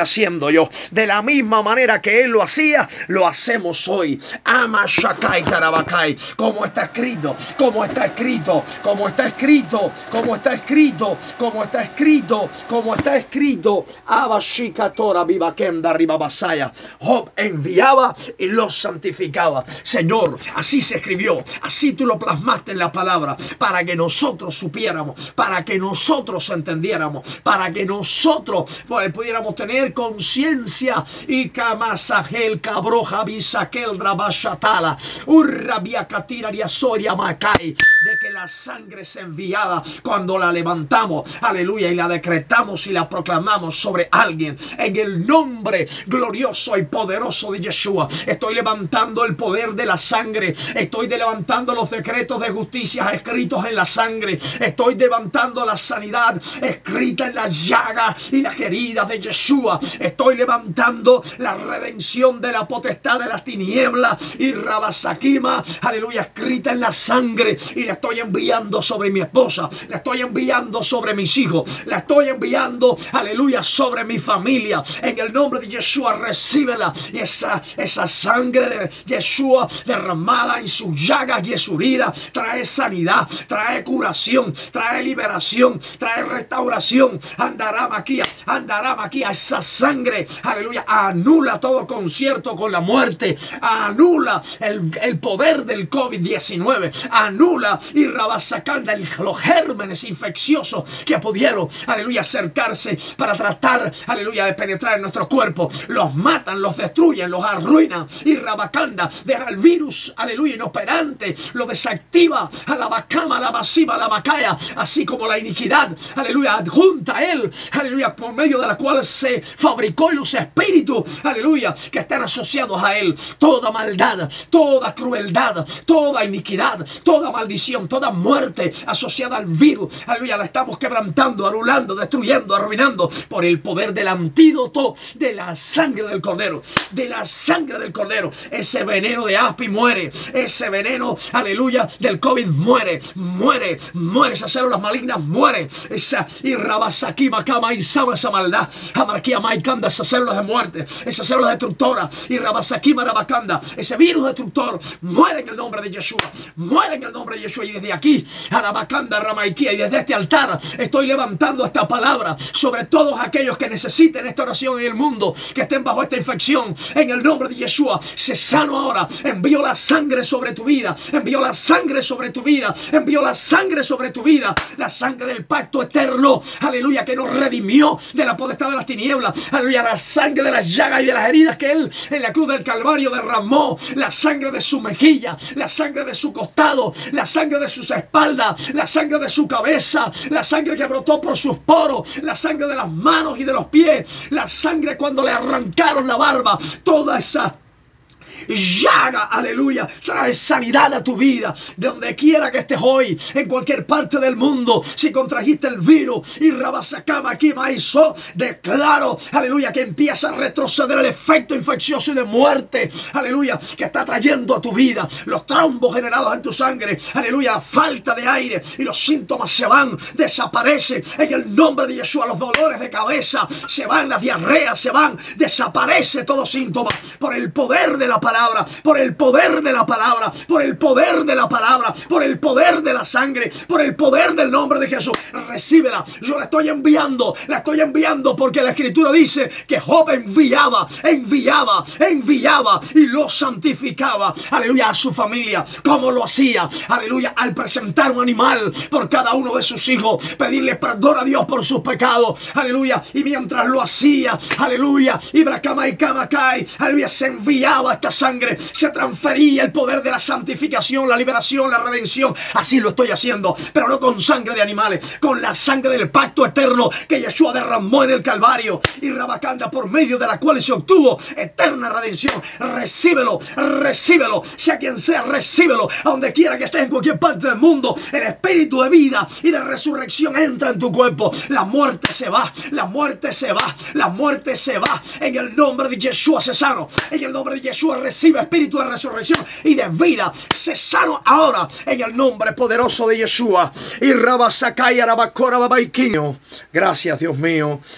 haciendo yo. De la misma manera que él lo hacía, lo hacemos hoy. Ama Shakai. Como está escrito, como está escrito, como está escrito, como está escrito, como está escrito, como está escrito. Abashikatora viva Kenda Ribabasaya. Job enviaba y los santificaba. Señor, así se escribió, así tú lo plasmaste en la palabra, para que nosotros supiéramos, para que nosotros entendiéramos, para que nosotros pues, pudiéramos tener conciencia. Y kamasahel cabroja bisakel drabashatala urrabia catira soria macay de que la sangre se enviaba cuando la levantamos. Aleluya y la decretamos y la proclamamos sobre alguien. En el nombre glorioso y poderoso de Yeshua estoy levantando el poder de la sangre. Estoy levantando los decretos de justicia escritos en la sangre. Estoy levantando la sanidad escrita en la llaga y las heridas de Yeshua. Estoy levantando la redención de la potestad de las tinieblas y Rabasakima, aleluya, escrita en la sangre. Y la estoy enviando sobre mi esposa, la estoy enviando sobre mis hijos, la estoy enviando, aleluya, sobre mi familia. En el nombre de Yeshua, recíbela. Y esa, esa sangre de Yeshua derramada en su llaga y en su herida trae sanidad, trae curación, trae liberación, trae restauración. Andará maquia, andará maquia. Esa sangre, aleluya, anula todo concierto con la muerte, anula el, poder del COVID-19, anula y rabasacanda los gérmenes infecciosos que pudieron, aleluya, acercarse para tratar, aleluya, de penetrar en nuestro cuerpo. Los matan, los destruyen, los arruinan y rabacanda, deja el virus, aleluya, inoperante, lo desactiva a la bacama, a la masiva, a la macaya, así como la iniquidad, aleluya, adjunta a él, aleluya, por medio de la cual se fabricó los espíritus, aleluya, que están asociados a él. Toda maldad, toda crueldad, toda iniquidad, toda maldición, toda muerte asociada al virus, aleluya, la estamos quebrantando, anulando, destruyendo, arruinando por el poder del antídoto de la sangre del cordero, de la sangre del cordero. Ese veneno de aspi muere, ese veneno, aleluya, del COVID muere, muere, muere, esas células malignas muere, esa y rabasaki, macama y sama esa maldad, amarquía Maikanda, esas células de muerte, esas células destructoras, y Rabasaki Marabakanda, ese virus destructor, muere en el nombre de Yeshua, muere en el nombre de Yeshua. Y desde aquí, Arabakanda, Ramaikia, y desde este altar, estoy levantando esta palabra sobre todos aquellos que necesiten esta oración en el mundo, que estén bajo esta infección, en el nombre de Yeshua. Se sano ahora, envío la sangre sobre tu vida, envío la sangre sobre tu vida, envío la sangre sobre tu vida, la sangre del pacto eterno, aleluya, que nos redimió de la potestad de las tinieblas. Aleluya, la sangre de las llagas y de las heridas que Él en la cruz del Calvario derramó, la sangre de su mejilla, la sangre de su costado, la sangre de sus espaldas, la sangre de su cabeza, la sangre que brotó por sus poros, la sangre de las manos y de los pies, la sangre cuando le arrancaron la barba, toda esa llaga, aleluya, trae sanidad a tu vida, de donde quiera que estés hoy, en cualquier parte del mundo, si contrajiste el virus y rabasacama aquí maízo, declaro, aleluya, que empieza a retroceder el efecto infeccioso y de muerte, aleluya, que está trayendo a tu vida, los trombos generados en tu sangre, aleluya, la falta de aire y los síntomas se van, desaparece. En el nombre de Jesús, los dolores de cabeza se van, las diarreas se van, desaparece todo síntoma. Por el poder de la palabra por el poder de la palabra, por el poder de la palabra, por el poder de la sangre, por el poder del nombre de Jesús. Recíbela. Yo la estoy enviando, la estoy enviando porque la escritura dice que Job enviaba, enviaba, enviaba y lo santificaba. Aleluya a su familia. ¿Cómo lo hacía? Aleluya al presentar un animal por cada uno de sus hijos, pedirle perdón a Dios por sus pecados. Aleluya. Y mientras lo hacía, aleluya, y y Kamacay, aleluya, se enviaba esta sangre se transfería el poder de la santificación, la liberación, la redención. Así lo estoy haciendo, pero no con sangre de animales, con la sangre del pacto eterno que Yeshua derramó en el Calvario y Rabacanda por medio de la cual se obtuvo eterna redención. Recíbelo, recíbelo, sea quien sea, recíbelo, a donde quiera que estés en cualquier parte del mundo. El espíritu de vida y de resurrección entra en tu cuerpo. La muerte se va, la muerte se va, la muerte se va. En el nombre de Yeshua se sano, en el nombre de Yeshua recibe espíritu de resurrección y de vida. Cesaron ahora en el nombre poderoso de Yeshua. Y Rabasakaya Rabakora Babaiquino. Gracias, Dios mío.